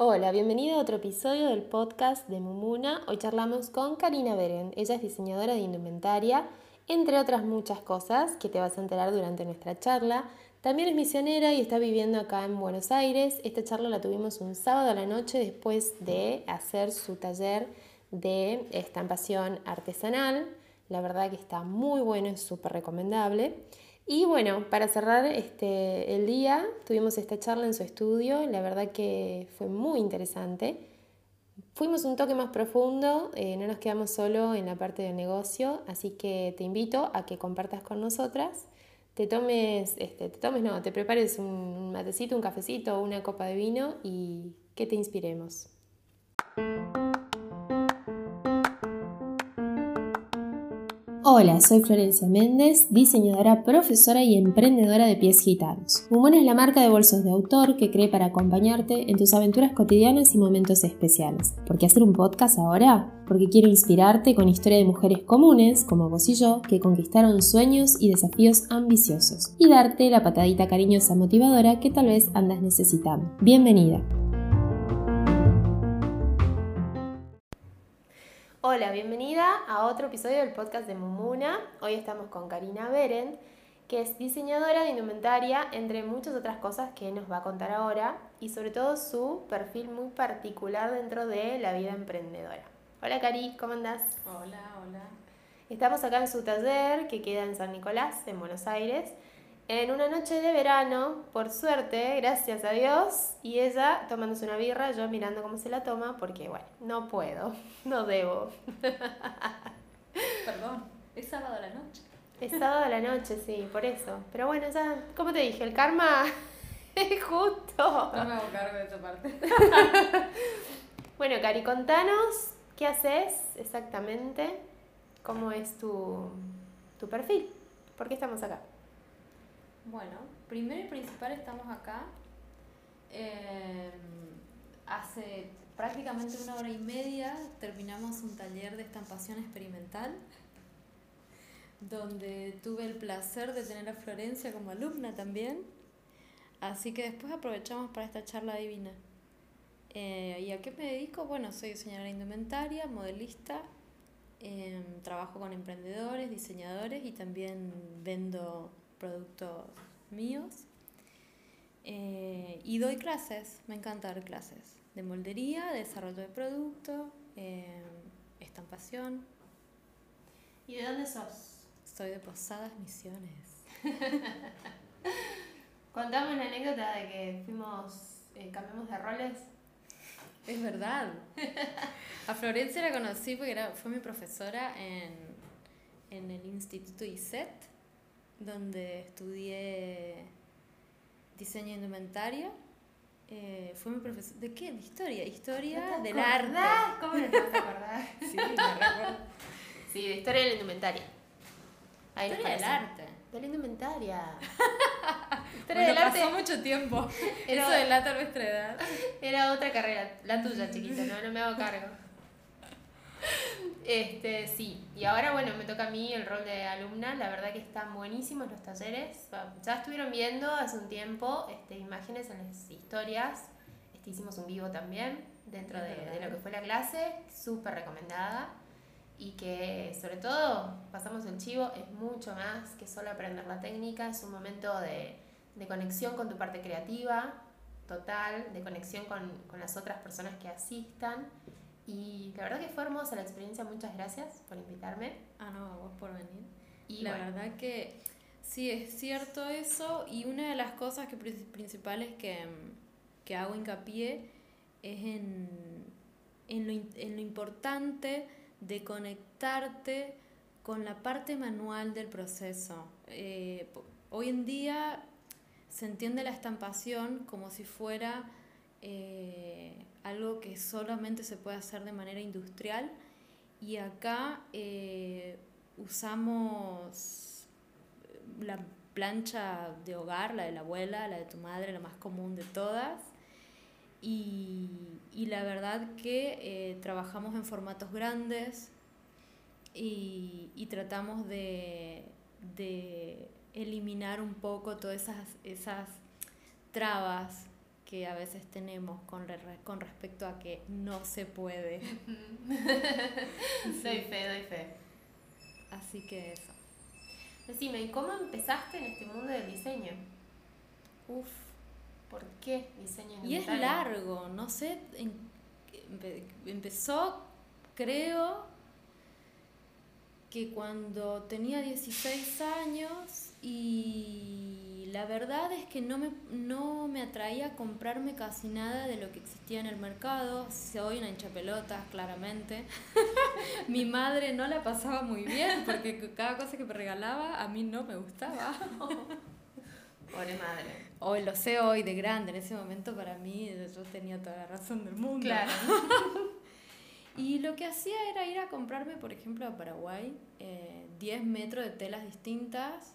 Hola, bienvenida a otro episodio del podcast de Mumuna. Hoy charlamos con Karina Beren. Ella es diseñadora de indumentaria, entre otras muchas cosas que te vas a enterar durante nuestra charla. También es misionera y está viviendo acá en Buenos Aires. Esta charla la tuvimos un sábado a la noche después de hacer su taller de estampación artesanal. La verdad que está muy bueno, es súper recomendable. Y bueno, para cerrar este, el día, tuvimos esta charla en su estudio, la verdad que fue muy interesante. Fuimos un toque más profundo, eh, no nos quedamos solo en la parte del negocio, así que te invito a que compartas con nosotras, te tomes, este, te tomes, no, te prepares un matecito, un cafecito, una copa de vino y que te inspiremos. Hola, soy Florencia Méndez, diseñadora, profesora y emprendedora de pies gitanos. Mumona es la marca de bolsos de autor que cree para acompañarte en tus aventuras cotidianas y momentos especiales. ¿Por qué hacer un podcast ahora? Porque quiero inspirarte con historia de mujeres comunes, como vos y yo, que conquistaron sueños y desafíos ambiciosos, y darte la patadita cariñosa motivadora que tal vez andas necesitando. Bienvenida. Hola, bienvenida a otro episodio del podcast de Mumuna. Hoy estamos con Karina Beren, que es diseñadora de indumentaria, entre muchas otras cosas que nos va a contar ahora, y sobre todo su perfil muy particular dentro de la vida emprendedora. Hola Cari, ¿cómo andás? Hola, hola. Estamos acá en su taller que queda en San Nicolás, en Buenos Aires, en una noche de verano, por suerte, gracias a Dios, y ella tomándose una birra, yo mirando cómo se la toma, porque bueno, no puedo, no debo. Perdón, es sábado a la noche. Es sábado a la noche, sí, por eso. Pero bueno, ya, como te dije, el karma es justo. No me hago cargo de esa parte. bueno, Cari, contanos qué haces exactamente, cómo es tu, tu perfil, por qué estamos acá. Bueno, primero y principal estamos acá. Eh, hace prácticamente una hora y media terminamos un taller de estampación experimental donde tuve el placer de tener a Florencia como alumna también. Así que después aprovechamos para esta charla divina. Eh, ¿Y a qué me dedico? Bueno, soy diseñadora indumentaria, modelista, eh, trabajo con emprendedores, diseñadores y también vendo productos míos. Eh, y doy clases, me encanta dar clases de moldería, de desarrollo de producto, eh, estampación. ¿Y de dónde sos? Soy de Posadas Misiones. Contame una anécdota de que fuimos, eh, cambiamos de roles. Es verdad. A Florencia la conocí porque era, fue mi profesora en, en el Instituto ISET donde estudié diseño indumentario. Eh, fue mi profesor. ¿De qué? De historia. Historia del arte. ¿Cómo no te vas a acordar? sí, me recuerdo. Sí, de historia de la indumentaria. Ahí historia del arte. De la indumentaria. historia del arte. Pasó mucho tiempo. Era, Eso delata nuestra edad. Era otra carrera. La tuya, chiquita, no, no me hago cargo. Este, sí, y ahora bueno, me toca a mí el rol de alumna, la verdad que están buenísimos los talleres, ya estuvieron viendo hace un tiempo este, imágenes en las historias, este, hicimos un vivo también dentro de, de lo que fue la clase, súper recomendada. Y que sobre todo, pasamos el chivo, es mucho más que solo aprender la técnica, es un momento de, de conexión con tu parte creativa, total, de conexión con, con las otras personas que asistan y la verdad que fue hermosa la experiencia, muchas gracias por invitarme. Ah, no, a vos por venir. Y la verdad que sí, es cierto eso. Y una de las cosas que principales que, que hago hincapié es en, en, lo, en lo importante de conectarte con la parte manual del proceso. Eh, hoy en día se entiende la estampación como si fuera eh, algo que solamente se puede hacer de manera industrial y acá eh, usamos la plancha de hogar, la de la abuela, la de tu madre, la más común de todas. Y, la verdad que eh, trabajamos en formatos grandes y, tratamos de, eliminar un poco todas esas, esas trabas que a veces tenemos con, con respecto a que no se puede. doy fe, doy fe. Así que eso. Decime, ¿y cómo empezaste en este mundo del diseño? Uf. ¿Por qué diseño Y es largo, no sé, empezó, creo, que cuando tenía 16 años y la verdad es que no me, no me atraía comprarme casi nada de lo que existía en el mercado. Soy una hincha pelotas, claramente. Mi madre no la pasaba muy bien porque cada cosa que me regalaba a mí no me gustaba. Pobre madre. Hoy lo sé hoy de grande, en ese momento para mí yo tenía toda la razón del mundo. Claro. Y lo que hacía era ir a comprarme, por ejemplo, a Paraguay, 10 eh, metros de telas distintas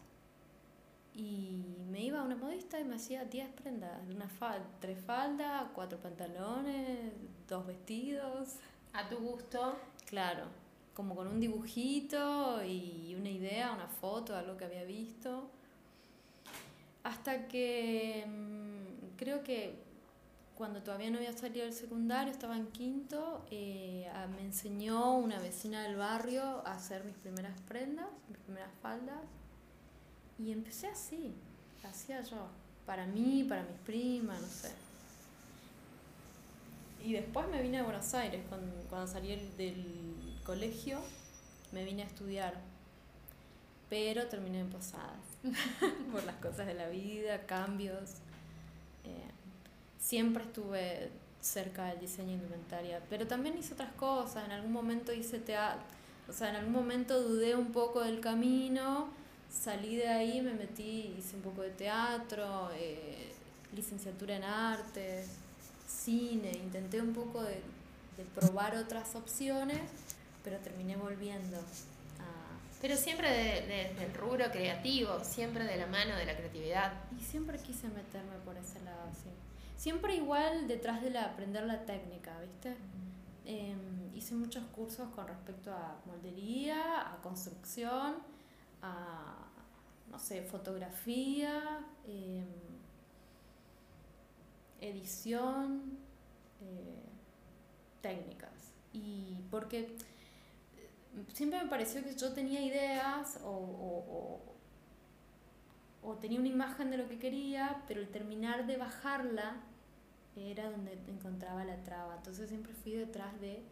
y me iba a una modista y me hacía 10 prendas, una falda, tres faldas, cuatro pantalones, dos vestidos. ¿A tu gusto? Claro, como con un dibujito y una idea, una foto, algo que había visto. Hasta que mm, creo que cuando todavía no había salido del secundario, estaba en quinto, eh, me enseñó una vecina del barrio a hacer mis primeras prendas, mis primeras faldas. Y empecé así, hacía yo, para mí, para mis primas, no sé. Y después me vine a Buenos Aires, cuando, cuando salí del colegio, me vine a estudiar. Pero terminé en posadas, por las cosas de la vida, cambios. Eh, siempre estuve cerca del diseño indumentaria, pero también hice otras cosas, en algún momento hice teatro, o sea, en algún momento dudé un poco del camino, salí de ahí, me metí, hice un poco de teatro, eh, licenciatura en arte, cine, intenté un poco de, de probar otras opciones, pero terminé volviendo pero siempre desde de, el rubro creativo, siempre de la mano de la creatividad. Y siempre quise meterme por ese lado, sí. Siempre igual detrás de la, aprender la técnica, ¿viste? Em, hice muchos cursos con respecto a moldería, a construcción, a, no sé, fotografía, em, edición, eh, técnicas. Y porque siempre me pareció que yo tenía ideas o, o, tenía una imagen de lo que quería, pero el terminar de bajarla era donde encontraba la traba. Entonces siempre fui detrás de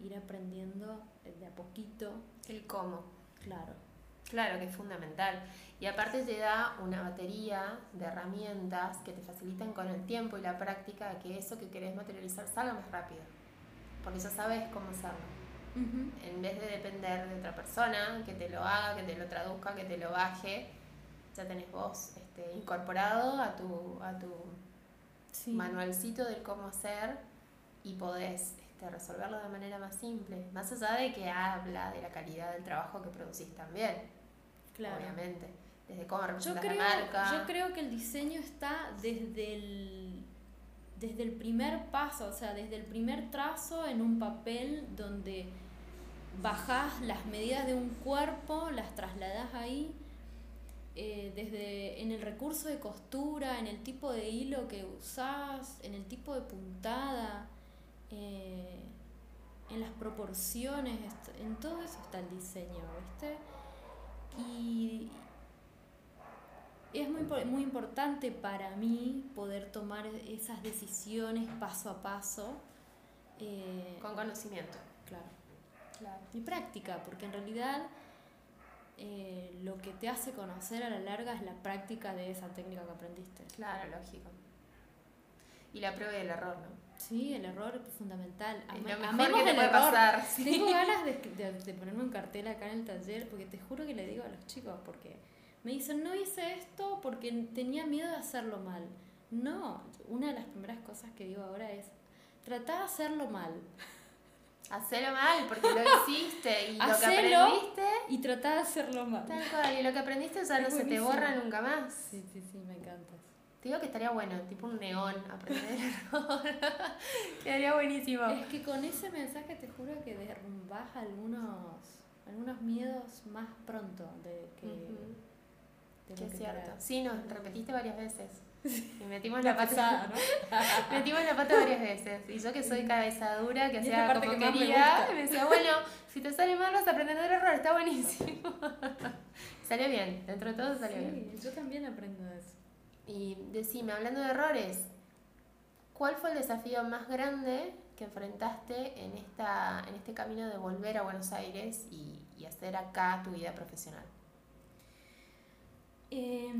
ir aprendiendo de a poquito. El cómo. Claro. Claro, que es fundamental. Y aparte te da una batería de herramientas que te facilitan con el tiempo y la práctica que eso que querés materializar salga más rápido. Porque ya sabes cómo hacerlo. En vez de depender de otra persona que te lo haga, que te lo traduzca, que te lo baje, ya tenés vos este, incorporado a tu, a tu manualcito del cómo hacer y podés este, resolverlo de manera más simple. Más allá de que habla de la calidad del trabajo que producís también. Claro. Obviamente. Desde cómo representas la marca. Yo creo que el diseño está desde el desde el primer paso, o sea, desde el primer trazo en un papel donde bajás las medidas de un cuerpo, las trasladás ahí, eh, desde en el recurso de costura, en el tipo de hilo que usás, en el tipo de puntada, eh, en las proporciones, en todo eso está el diseño, ¿viste? Y es muy, muy importante para mí poder tomar esas decisiones paso a paso. Eh, Con conocimiento. Claro. Y práctica, porque en realidad eh, lo que te hace conocer a la larga es la práctica de esa técnica que aprendiste. Claro, lógico. Y la prueba y el error, ¿no? Sí, el error es fundamental. Es lo mejor que te puede pasar. Tengo ganas de, de, ponerme un cartel acá en el taller, porque te juro que le digo a los chicos, porque me dicen, no hice esto porque tenía miedo de hacerlo mal. No, una de las primeras cosas que digo ahora es, trata de hacerlo mal. Hacelo mal, porque lo hiciste y lo que aprendiste. Y trata de hacerlo mal. Tal cual, y lo que aprendiste ya no se te borra nunca más. Sí, sí, sí, me encanta. Te digo que estaría bueno, tipo un neón, aprender Quedaría buenísimo. Es que con ese mensaje te juro que derrumbás algunos, algunos miedos más pronto de que. es cierto. Sí, nos repetiste varias veces. Y metimos la pata. metimos la pata varias veces. Y yo que soy cabeza dura, que hacía como que quería, me, me, decía, bueno, si te sale mal vas a aprender del error, está buenísimo. salió bien, dentro de todo salió bien. Yo también aprendo de eso. Y decime, hablando de errores, ¿cuál fue el desafío más grande que enfrentaste en, esta, en este camino de volver a Buenos Aires y, y hacer acá tu vida profesional? Eh,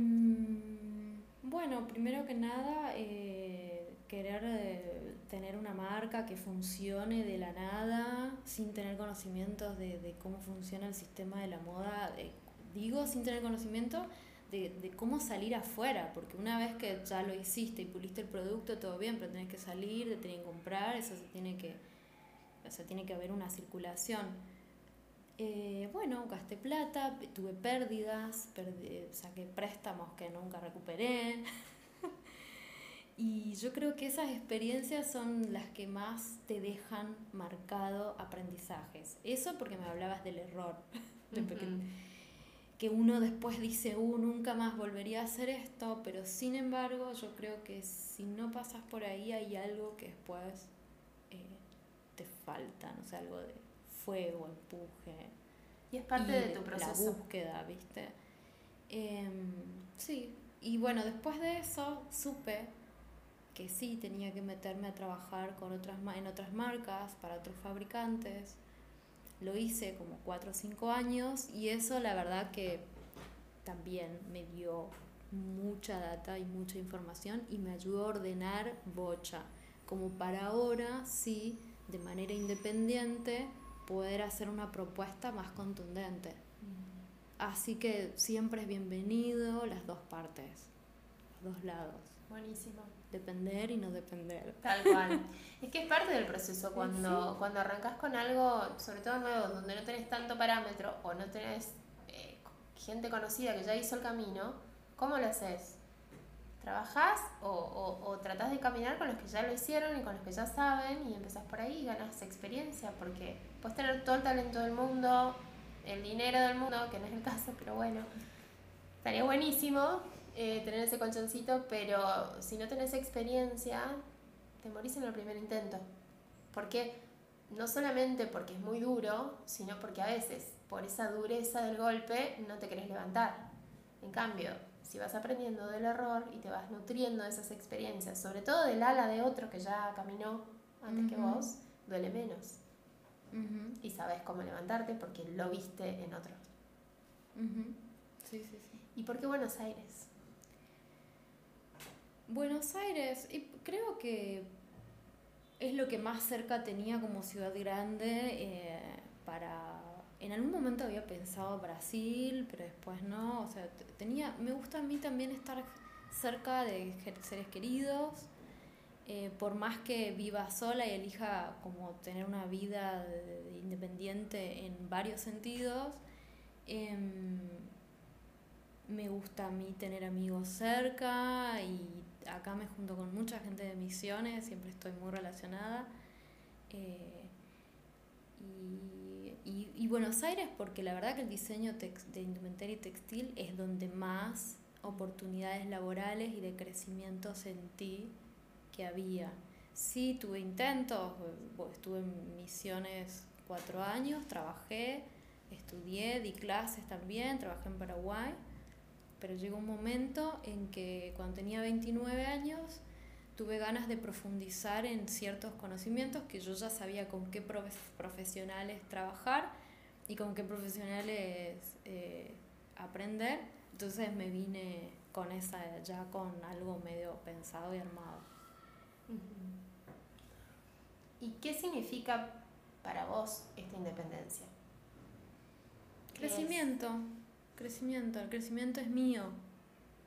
bueno, primero que nada, eh, querer eh, tener una marca que funcione de la nada, sin tener conocimientos de, de cómo funciona el sistema de la moda, eh, digo sin tener conocimiento de, cómo salir afuera, porque una vez que ya lo hiciste y puliste el producto, todo bien, pero tenés que salir, te tienen que comprar, eso se tiene que, o sea, tiene que haber una circulación. Eh, bueno, gasté plata, tuve pérdidas, perdí, saqué préstamos que nunca recuperé. y yo creo que esas experiencias son las que más te dejan marcado aprendizajes. Eso porque me hablabas del error. Que uno después dice, uh, nunca más volvería a hacer esto, pero sin embargo yo creo que si no pasas por ahí hay algo que después eh, te falta, no sé, algo de fuego, empuje. Y es parte y de tu proceso. La búsqueda, ¿viste? Eh, sí, y bueno, después de eso supe que sí tenía que meterme a trabajar con otras, en otras marcas, para otros fabricantes. Lo hice como 4 o 5 años y eso la verdad que también me dio mucha data y mucha información y me ayudó a ordenar bocha, como para ahora sí, de manera independiente, poder hacer una propuesta más contundente. Así que siempre es bienvenido las dos partes, los dos lados. Buenísimo. Depender y no depender. Tal cual. es que es parte del proceso cuando, sí. cuando arrancas con algo, sobre todo nuevo, donde no tenés tanto parámetro o no tenés eh, gente conocida que ya hizo el camino, ¿cómo lo haces? trabajás o, o, o tratás de caminar con los que ya lo hicieron y con los que ya saben y empezás por ahí y ganas experiencia porque puedes tener todo el talento del mundo, el dinero del mundo, que no es el caso, pero bueno, estaría buenísimo eh, tener ese colchoncito, pero si no tenés experiencia, te morís en el primer intento. Porque no solamente porque es muy duro, sino porque a veces por esa dureza del golpe no te querés levantar. En cambio, si vas aprendiendo del error y te vas nutriendo de esas experiencias, sobre todo del ala de otro que ya caminó antes uh -huh. que vos, duele menos. Uh -huh. Y sabes cómo levantarte porque lo viste en otro. Uh -huh. Sí, sí, sí. ¿Y por qué Buenos Aires? Buenos Aires, y creo que es lo que más cerca tenía como ciudad grande eh, para en algún momento había pensado Brasil, pero después no, o sea, tenía, me gusta a mí también estar cerca de seres queridos, eh, por más que viva sola y elija como tener una vida de, de independiente en varios sentidos, eh, me gusta a mí tener amigos cerca y acá me junto con mucha gente de misiones, siempre estoy muy relacionada. Eh, y, y, y, Buenos Aires porque la verdad que el diseño de indumentaria y textil es donde más oportunidades laborales y de crecimiento sentí que había. Sí, tuve intentos, estuve en misiones cuatro años, trabajé, estudié, di clases también, trabajé en Paraguay, pero llegó un momento en que cuando tenía 29 años tuve ganas de profundizar en ciertos conocimientos que yo ya sabía con qué profesionales trabajar y con qué profesionales eh, aprender. Entonces me vine con esa, ya con algo medio pensado y armado. ¿Y qué significa para vos esta independencia? Crecimiento, crecimiento, el crecimiento es mío.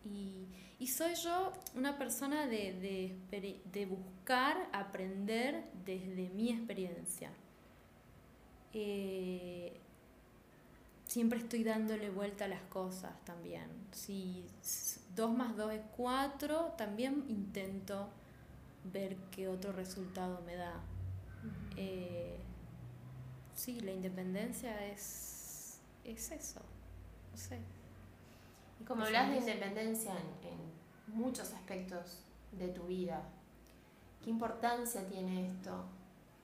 Y, y soy yo una persona de, de, de, buscar aprender desde mi experiencia. Eh, siempre estoy dándole vuelta a las cosas también. Si 2 más 2 es 4, también intento ver qué otro resultado me da. Uh -huh. eh, sí, la independencia es, es eso. No sé. Y como hablas de independencia en, en, muchos aspectos de tu vida. ¿Qué importancia tiene esto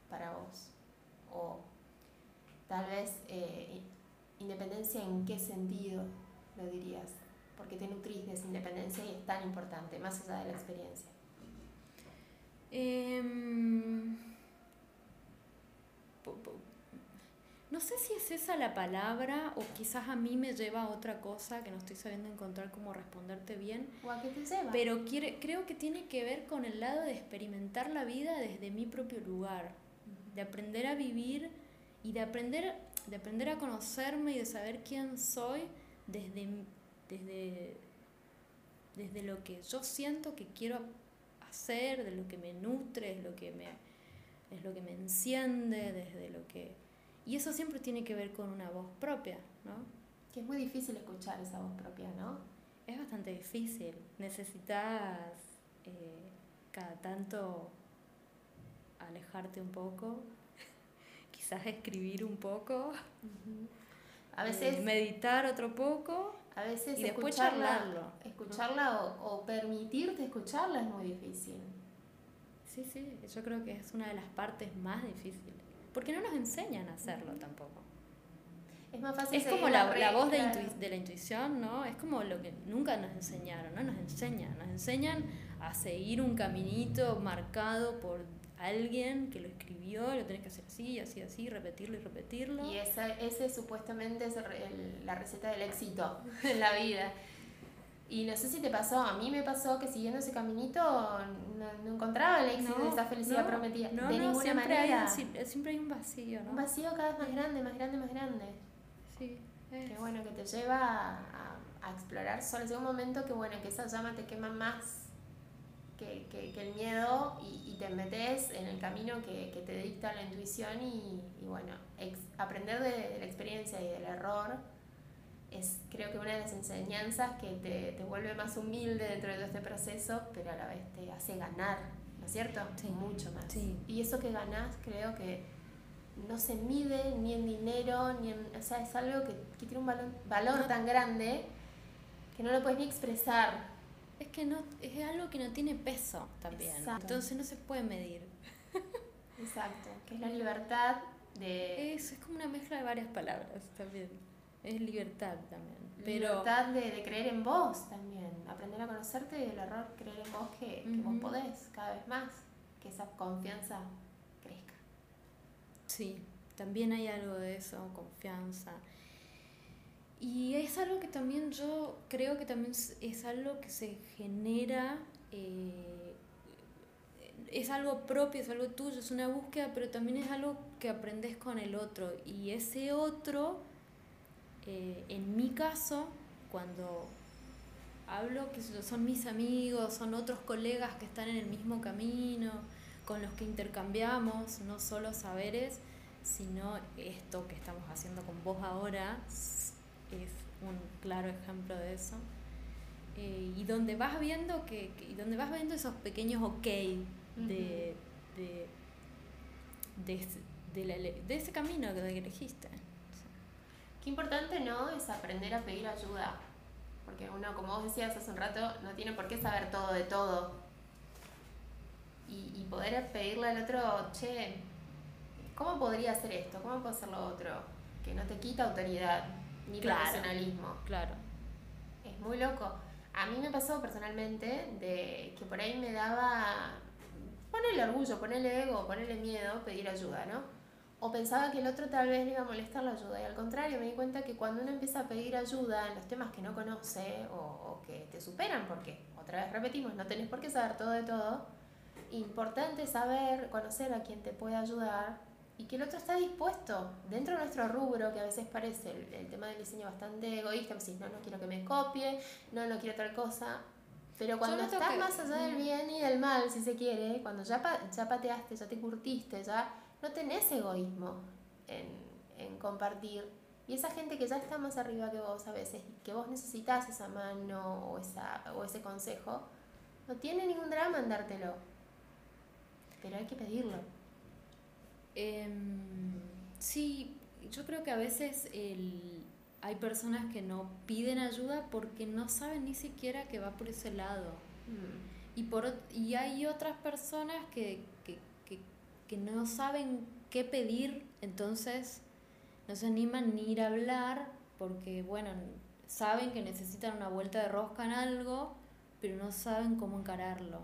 para vos? O tal vez eh, independencia en qué sentido lo dirías, porque te nutrís de esa independencia y es tan importante, más allá de la experiencia. Em, no sé si es esa la palabra o quizás a mí me lleva a otra cosa que no estoy sabiendo encontrar cómo responderte bien. ¿O a qué te lleva? Pero quiere, creo que tiene que ver con el lado de experimentar la vida desde mi propio lugar, de aprender a vivir y de aprender, de aprender a conocerme y de saber quién soy desde, desde, desde lo que yo siento que quiero hacer, de lo que me nutre, es lo que me, es lo que me enciende, desde lo que... Y eso siempre tiene que ver con una voz propia, ¿no? Que es muy difícil escuchar esa voz propia, ¿no? Es bastante difícil. Necesitas eh, cada tanto alejarte un poco, quizás escribir un poco, a veces eh, meditar otro poco a veces y después escucharla, charlarlo. escucharla o, o permitirte escucharla es muy difícil. Sí, sí, yo creo que es una de las partes más difíciles. Porque no nos enseñan a hacerlo tampoco. Es más fácil Es como la, la voz de, intui- de la intuición, ¿no? Es como lo que nunca nos enseñaron, ¿no? Nos enseñan, nos enseñan a seguir un caminito marcado por alguien que lo escribió, lo tenés que hacer así, así, así, repetirlo y repetirlo. Y esa, ese supuestamente es el- la receta del éxito en la vida. Y no sé si te pasó, a mí me pasó que siguiendo ese caminito no, no encontraba el éxito de esa felicidad no, prometida. No, de no, ninguna siempre hay, manera. un, si- siempre hay un vacío, ¿no? Un vacío cada vez más grande, más grande, más grande. Sí, es- Que bueno, que te lleva a, a- a explorar solo. Llega un momento que bueno, que esa llama te quema más que, que- que el miedo y, y te metes en el camino que, que te dicta la intuición y, y bueno, ex- aprender de, de la experiencia y del error es creo que una de las enseñanzas que te, te vuelve más humilde dentro de todo este proceso, pero a la vez te hace ganar, ¿no es cierto? Sí. Mucho más. Sí. Y eso que ganás creo que no se mide ni en dinero, ni en... O sea, es algo que, que tiene un valor, valor No. tan grande que no lo puedes ni expresar. Es que no, es algo que no tiene peso también. Exacto. Entonces no se puede medir. Exacto. Que es la libertad de... Es, es como una mezcla de varias palabras también. Es libertad también. Pero libertad de, de creer en vos también. Aprender a conocerte y el error creer en vos que, que vos podés cada vez más. Que esa confianza crezca. sí, también hay algo de eso, confianza. Y es algo que también yo creo que también es- es algo que se genera, eh, es algo propio, es algo tuyo, es una búsqueda, pero también es algo que aprendes con el otro. Y ese otro, eh, en mi caso, cuando hablo que son mis amigos, son otros colegas que están en el mismo camino, con los que intercambiamos no solo saberes, sino esto que estamos haciendo con vos ahora es un claro ejemplo de eso. Eh, y donde vas viendo que, que- y donde vas viendo esos pequeños ok de, de, de, ese- de la de ese camino que elegiste. Qué importante, ¿no? Es aprender a pedir ayuda. Porque uno, como vos decías hace un rato, no tiene por qué saber todo de todo. Y, y poder pedirle al otro, che, ¿cómo podría hacer esto? ¿Cómo puedo hacer lo otro? Que no te quita autoridad ni Claro. profesionalismo. Claro. Es muy loco. A mí me pasó personalmente de que por ahí me daba, ponerle orgullo, ponerle ego, ponerle miedo, pedir ayuda, ¿no? O pensaba que el otro tal vez le iba a molestar la ayuda. Y al contrario, me di cuenta que cuando uno empieza a pedir ayuda en los temas que no conoce o, o que te superan, porque otra vez repetimos, no tenés por qué saber todo de todo, importante saber, conocer a quien te puede ayudar y que el otro está dispuesto, dentro de nuestro rubro, que a veces parece el, el tema del diseño bastante egoísta, me decís, no, no quiero que me copie, no, no quiero tal cosa, pero cuando estás que- más allá del bien y del mal, si se quiere, cuando ya, pa- ya pateaste, ya te curtiste, ya no tenés egoísmo en, en compartir. Y esa gente que ya está más arriba que vos a veces, que vos necesitas esa mano o, esa, o ese consejo, no tiene ningún drama en dártelo. Pero hay que pedirlo. Em, sí, yo creo que a veces el, hay personas que no piden ayuda porque no saben ni siquiera que va por ese lado. Mm. Y, por, y hay otras personas que, que, no saben qué pedir, entonces no se animan ni ir a hablar porque, bueno, saben que necesitan una vuelta de rosca en algo, pero no saben cómo encararlo.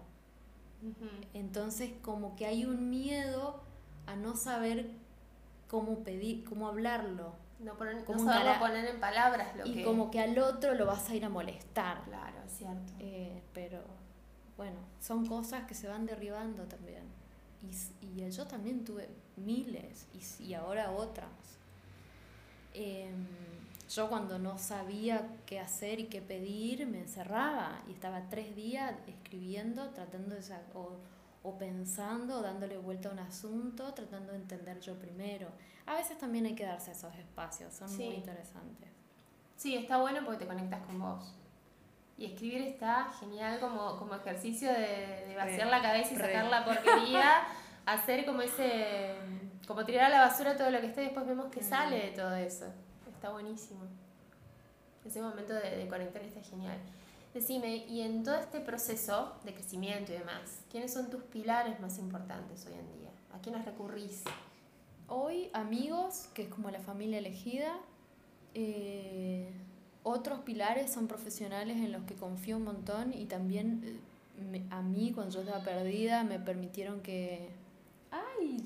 Entonces, como que hay un miedo a no saber cómo pedir, cómo hablarlo. No, poner, cómo no poner en palabras lo y como que al otro lo vas a ir a molestar. Claro, es cierto. Eh, pero, bueno, son cosas que se van derribando también. Y, y yo también tuve miles y, y ahora otras. Eh, yo cuando no sabía qué hacer y qué pedir, me encerraba y estaba tres días escribiendo, tratando de o, o pensando, dándole vuelta a un asunto, tratando de entender yo primero. A veces también hay que darse esos espacios, son muy interesantes. Sí, está bueno porque te conectas con vos. Y escribir está genial como, como ejercicio de, de vaciar la cabeza y sacar la porquería, hacer como ese, como tirar a la basura todo lo que esté y después vemos que mm. sale de todo eso está buenísimo. Ese momento de, conectar está genial. Decime, y en todo este proceso de crecimiento y demás, ¿quiénes son tus pilares más importantes hoy en día? ¿A quiénes recurrís? Hoy amigos, que es como la familia elegida. Eh, otros pilares son profesionales en los que confío un montón y también eh, a mí cuando yo estaba perdida me permitieron que Ay,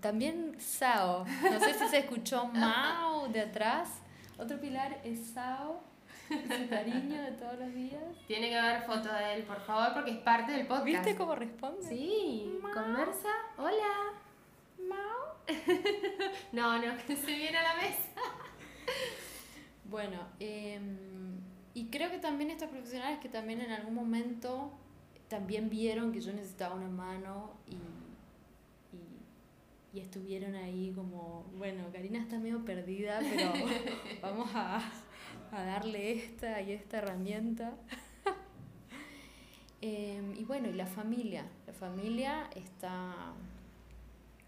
también Sao. No sé si se escuchó Mao de atrás. Otro pilar es Sao. Su cariño de todos los días. Tiene que haber foto de él, por favor, porque es parte del podcast. ¿Viste cómo responde? Sí. Conversa. Hola. Mao. no, no, que se viene a la mesa. Bueno, em, y creo que también estos profesionales que también en algún momento también vieron que yo necesitaba una mano y y estuvieron ahí como, bueno, Karina está medio perdida, pero vamos a, a, darle esta y esta herramienta. Em, y bueno, y la familia. La familia está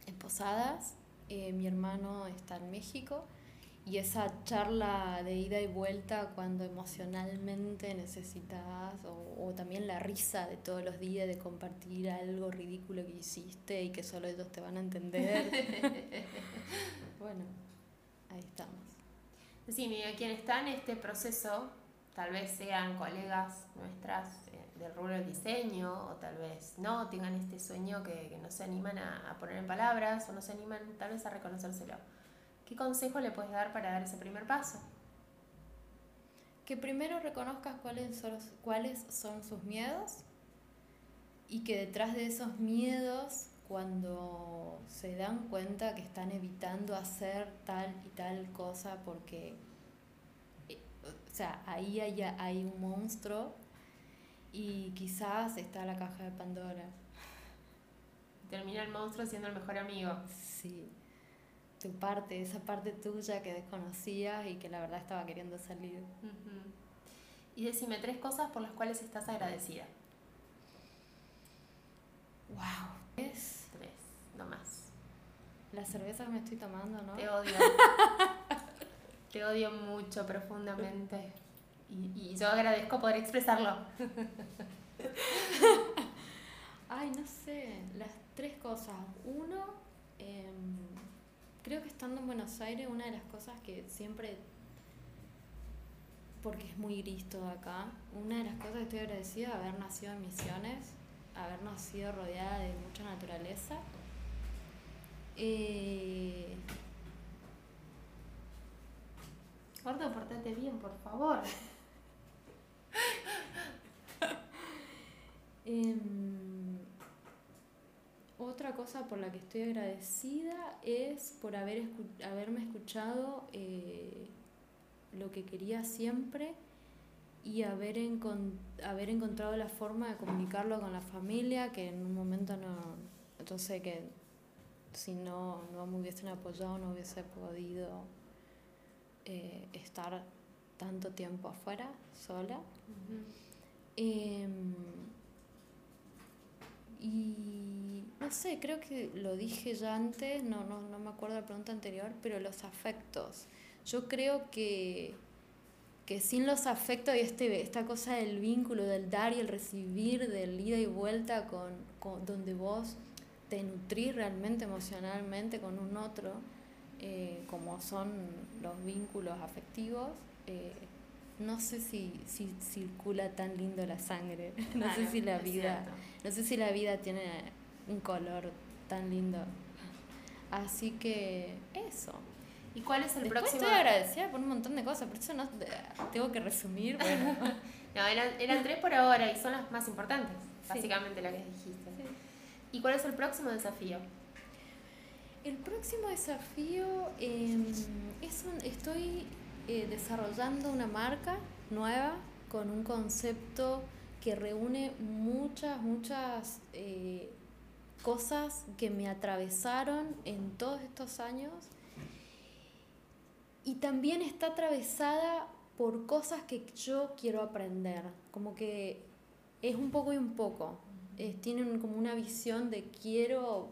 en Posadas, eh, mi hermano está en México y esa charla de ida y vuelta cuando emocionalmente necesitas, o, también la risa de todos los días de compartir algo ridículo que hiciste y que solo ellos te van a entender. bueno, ahí estamos. Sí, a quienes están en este proceso, tal vez sean colegas nuestras eh, del rubro del diseño, o tal vez no, tengan este sueño que, que no se animan a, a poner en palabras, o no se animan tal vez a reconocérselo ¿Qué consejo le puedes dar para dar ese primer paso? Que primero reconozcas cuáles son, cuáles son sus miedos y que detrás de esos miedos, cuando se dan cuenta que están evitando hacer tal y tal cosa porque, eh, o sea, ahí hay, hay un monstruo y quizás está la caja de Pandora. Termina el monstruo siendo el mejor amigo. Sí tu parte, esa parte tuya que desconocías y que la verdad estaba queriendo salir. Y decime tres cosas por las cuales estás agradecida. Wow. Tres. Tres, no más. La cerveza que me estoy tomando, ¿no? Te odio. Te odio mucho, profundamente. Y, y yo agradezco poder expresarlo. Ay, no sé. Las tres cosas. Uno, eh, creo que estando en Buenos Aires, una de las cosas que siempre, porque es muy gris todo acá, una de las cosas que estoy agradecida de haber nacido en Misiones, haber nacido rodeada de mucha naturaleza. Eh... Gordo, portate bien, por favor. eh... Otra cosa por la que estoy agradecida es por haber haberme escuchado eh, lo que quería siempre y haber, haber encontrado la forma de comunicarlo con la familia, que en un momento no, yo sé que si no, no me hubiesen apoyado no hubiese podido eh, estar tanto tiempo afuera, sola. Y no sé, creo que lo dije ya antes, no, no, no me acuerdo la pregunta anterior, pero los afectos. Yo creo que, que sin los afectos y este, esta cosa del vínculo, del dar y el recibir, del ida y vuelta con, con donde vos te nutrís realmente emocionalmente con un otro, eh, como son los vínculos afectivos, eh, no sé si, si, circula tan lindo la sangre, no sé si la vida, no sé si la vida tiene un color tan lindo. Así que eso. ¿Y cuál es el Después próximo? Estoy agradecida por un montón de cosas, por eso no tengo que resumir. Bueno. no, eran, eran, tres por ahora y son las más importantes, básicamente las que dijiste. Sí. ¿Y cuál es el próximo desafío? El próximo desafío eh, es un, estoy eh, desarrollando una marca nueva con un concepto que reúne muchas, muchas eh, cosas que me atravesaron en todos estos años y también está atravesada por cosas que yo quiero aprender, como que es un poco y un poco. tienen como una visión de quiero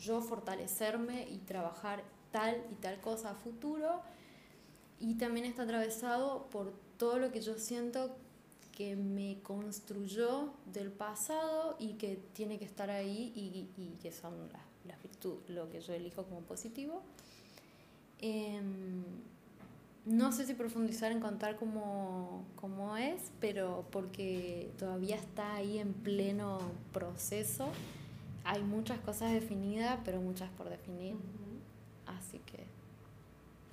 yo fortalecerme y trabajar tal y tal cosa a futuro. Y también está atravesado por todo lo que yo siento que me construyó del pasado y que tiene que estar ahí y, y que son las, las virtudes, lo que yo elijo como positivo. Eh, no sé si profundizar en contar cómo, cómo, es, pero porque todavía está ahí en pleno proceso. Hay muchas cosas definidas, pero muchas por definir. Uh -huh. Así que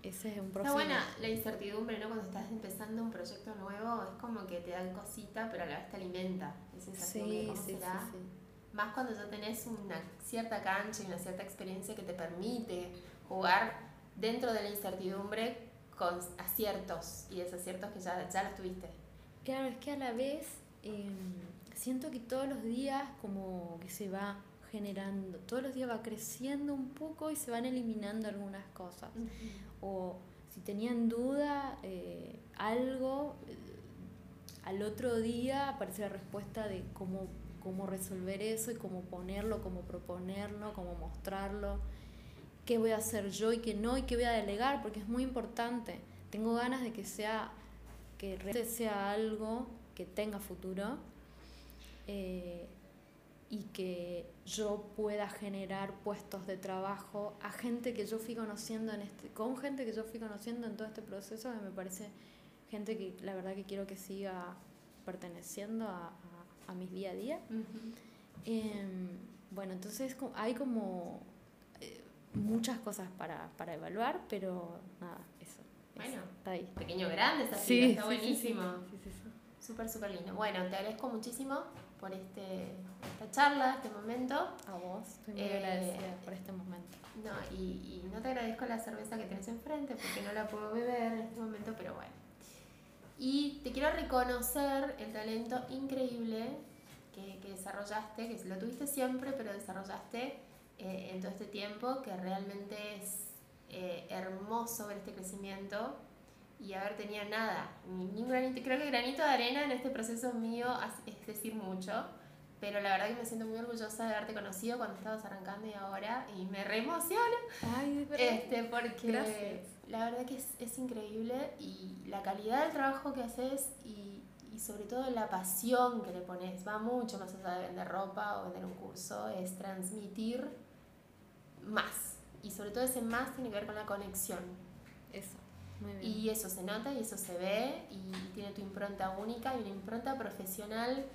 ese es un proceso. Está buena la incertidumbre, ¿no? Cuando estás empezando un proyecto nuevo, es como que te dan cosita, pero a la vez te alimenta. Esa sensación sí, cómo sí, será. Sí, Más cuando ya tenés una cierta cancha y una cierta experiencia que te permite jugar dentro de la incertidumbre con aciertos y desaciertos que ya, ya los tuviste. Claro, es que a la vez eh, siento que todos los días como que se va generando, todos los días va creciendo un poco y se van eliminando algunas cosas. Uh -huh. O si tenían duda, eh, algo, eh, al otro día aparece la respuesta de cómo, cómo resolver eso y cómo ponerlo, cómo proponerlo, cómo mostrarlo qué voy a hacer yo y qué no y qué voy a delegar, porque es muy importante. Tengo ganas de que sea, que realmente sea algo que tenga futuro eh, y que yo pueda generar puestos de trabajo a gente que yo fui conociendo en este, con gente que yo fui conociendo en todo este proceso, que me parece gente que la verdad que quiero que siga perteneciendo a, a, a mis día a día. Uh -huh. eh, bueno, entonces hay como muchas cosas para, para evaluar, pero nada, eso. Bueno, está ahí. Pequeño grande, está, sí, está sí, buenísimo. Sí, sí, Súper, súper lindo. Bueno, te agradezco muchísimo por este, esta charla, este momento. A vos, estoy muy eh, agradecida por este momento. No, y, y, no te agradezco la cerveza que tenés enfrente porque no la puedo beber en este momento, pero bueno. Y te quiero reconocer el talento increíble que, que desarrollaste, que lo tuviste siempre, pero desarrollaste eh, en todo este tiempo, que realmente es eh, hermoso ver este crecimiento y haber tenido nada, ni, ni un granito, creo que granito de arena en este proceso mío es decir mucho, pero la verdad que me siento muy orgullosa de haberte conocido cuando estabas arrancando y ahora, y me re emociona, Ay, este, porque Gracias. la verdad que es, es increíble y la calidad del trabajo que haces y, y sobre todo la pasión que le pones, va mucho más allá de vender ropa o vender un curso, es transmitir más. Y sobre todo ese más tiene que ver con la conexión. Eso. Y eso se nota y eso se ve y tiene tu impronta única y una impronta profesional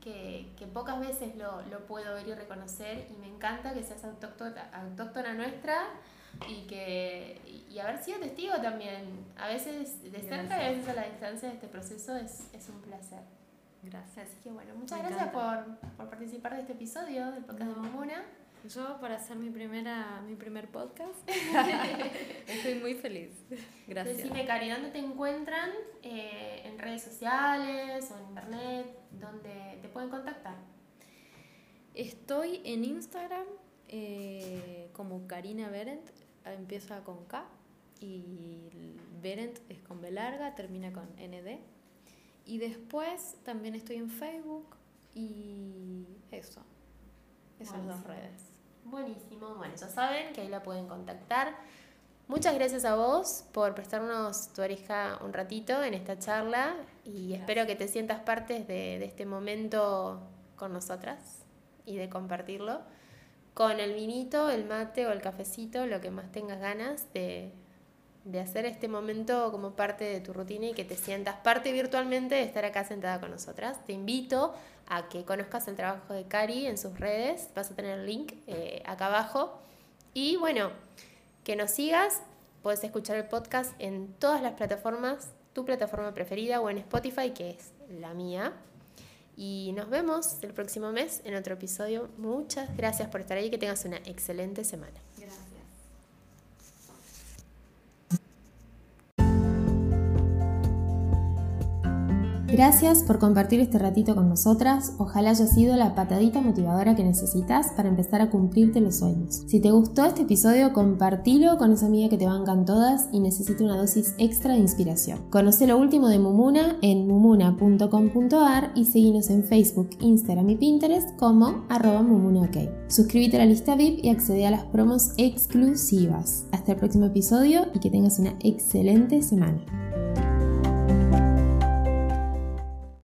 que, que pocas veces lo, lo, puedo ver y reconocer y me encanta que seas autóctona, autóctona nuestra y que y haber sido testigo también. A veces de cerca y a veces a la distancia de este proceso es, es un placer. Gracias. Así que bueno muchas me gracias por, por, participar de este episodio del podcast no. de Momuna yo para hacer mi primera mi primer podcast. Estoy muy feliz. Gracias. Decime Cari dónde te encuentran eh, en redes sociales o en internet donde te pueden contactar estoy en Instagram eh, como Karina Berendt empieza con K y Berendt es con B larga, termina con ND. Y después también estoy en Facebook y eso, esas dos redes. Buenísimo, bueno, ya saben que ahí la pueden contactar. Muchas gracias a vos por prestarnos tu oreja un ratito en esta charla y espero que te sientas parte de, de este momento con nosotras y de compartirlo con el vinito, el mate o el cafecito, lo que más tengas ganas de, de hacer este momento como parte de tu rutina y que te sientas parte virtualmente de estar acá sentada con nosotras. Te invito a que conozcas el trabajo de Cari en sus redes, vas a tener el link eh, acá abajo. Y bueno, que nos sigas, puedes escuchar el podcast en todas las plataformas, tu plataforma preferida o en Spotify, que es la mía. Y nos vemos el próximo mes en otro episodio. Muchas gracias por estar ahí y que tengas una excelente semana. Gracias por compartir este ratito con nosotras. Ojalá haya sido la patadita motivadora que necesitas para empezar a cumplirte los sueños. Si te gustó este episodio, compartilo con esa amiga que te bancan todas y necesita una dosis extra de inspiración. Conoce lo último de Mumuna en mumuna.com.ar y seguinos en Facebook, Instagram y Pinterest como arroba mumunaok. Suscríbete a la lista VIP y accede a las promos exclusivas. Hasta el próximo episodio y que tengas una excelente semana.